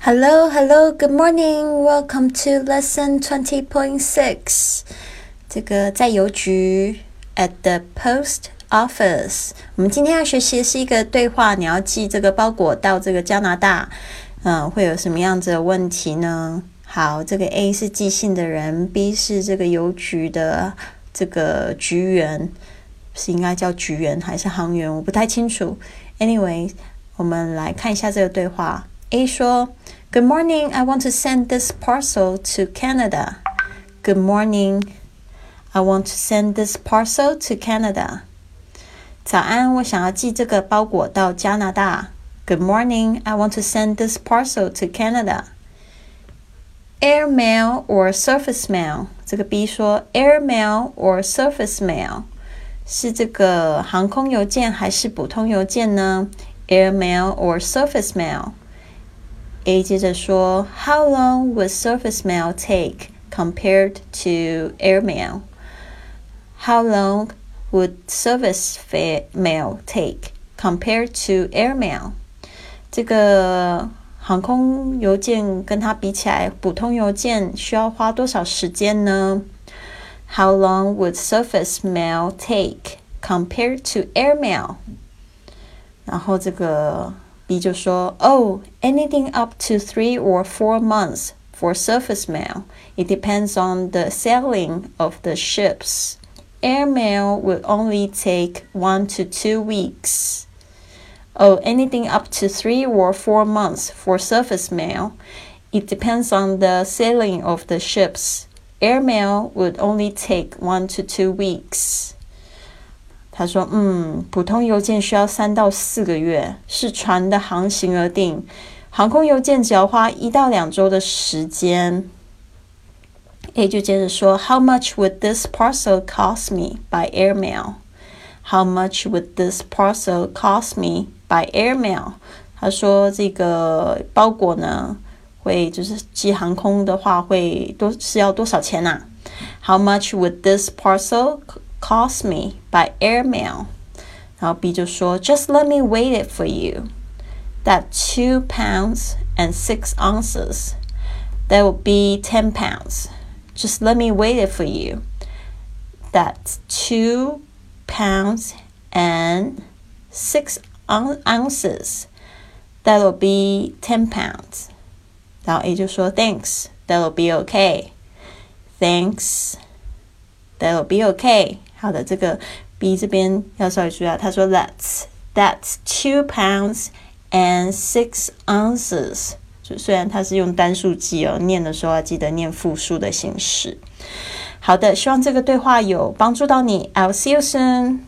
Hello, hello, good morning. Welcome to lesson twenty point six. 这个在邮局 at the post office。我们今天要学习的是一个对话，你要寄这个包裹到这个加拿大，嗯，会有什么样子的问题呢？好，这个 A 是寄信的人，B 是这个邮局的这个局员，是应该叫局员还是行员？我不太清楚。Anyway，我们来看一下这个对话。A 说 ：“Good morning, I want to send this parcel to Canada. Good morning, I want to send this parcel to Canada. 早安，我想要寄这个包裹到加拿大。Good morning, I want to send this parcel to Canada. Air mail or surface mail？这个 B 说 air mail or surface mail 是这个航空邮件还是普通邮件呢？Air mail or surface mail？A 接着说，How long would surface mail take compared to air mail? How long would surface mail take compared to air mail? 这个航空邮件跟它比起来，普通邮件需要花多少时间呢？How long would surface mail take compared to air mail? 然后这个。 B 就说，Oh, anything up to three or four months for surface mail. It depends on the sailing of the ships. Air mail will only take one to two weeks. Oh, anything up to three or four months for surface mail. It depends on the sailing of the ships. Air mail would only take one to two weeks. 他说：“嗯，普通邮件需要三到四个月，视船的航行而定。航空邮件只要花一到两周的时间。”A 就接着说：“How much would this parcel cost me by airmail? How much would this parcel cost me by airmail？” 他说：“这个包裹呢，会就是寄航空的话，会多是要多少钱呐？”How much would this parcel cost me by airmail. 然后 B 就说，Just let me wait it for you. That two pounds and six ounces. That would be ten pounds. Just let me wait it for you. That's two pounds and six ounces. That'll be ten pounds. 然后 A 就说，Thanks, that'll be okay. Thanks, that'll be okay. 好的，这个 B 这边要稍微注意啊。他说 That's that's two pounds and six ounces。就虽然它是用单数记哦，念的时候要记得念复数的形式。好的，希望这个对话有帮助到你。I'll see you soon.